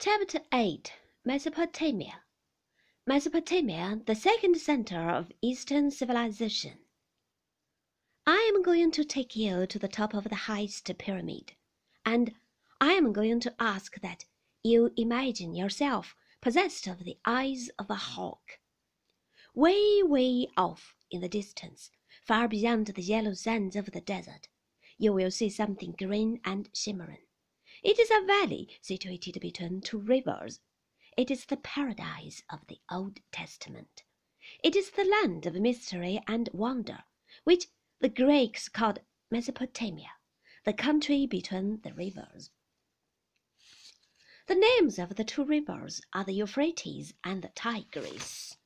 Chapter 8 Mesopotamia Mesopotamia, the second center of Eastern civilization. I am going to take you to the top of the highest pyramid, and I am going to ask that you imagine yourself possessed of the eyes of a hawk. Way, way off in the distance, far beyond the yellow sands of the desert, you will see something green and shimmering. It is a valley situated between two rivers. It is the paradise of the Old Testament. It is the land of mystery and wonder, which the Greeks called Mesopotamia, the country between the rivers. The names of the two rivers are the Euphrates and the Tigris.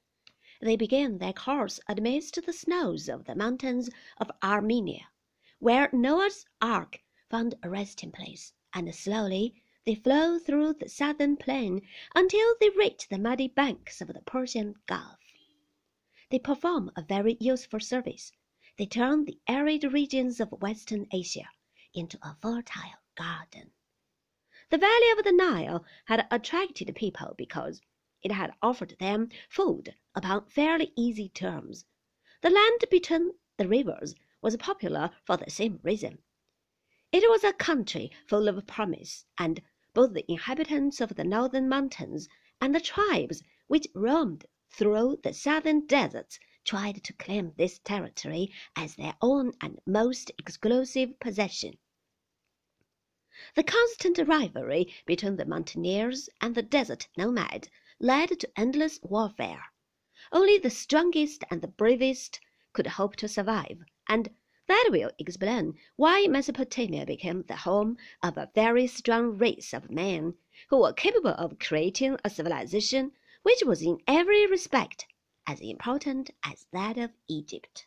They began their course amidst the snows of the mountains of Armenia, where Noah's ark found a resting place and slowly they flow through the southern plain until they reach the muddy banks of the Persian Gulf. They perform a very useful service. They turn the arid regions of Western Asia into a fertile garden. The valley of the Nile had attracted people because it had offered them food upon fairly easy terms. The land between the rivers was popular for the same reason. It was a country full of promise, and both the inhabitants of the northern mountains and the tribes which roamed through the southern deserts tried to claim this territory as their own and most exclusive possession. The constant rivalry between the mountaineers and the desert nomads led to endless warfare. Only the strongest and the bravest could hope to survive, and that will explain why Mesopotamia became the home of a very strong race of men who were capable of creating a civilization which was in every respect as important as that of Egypt.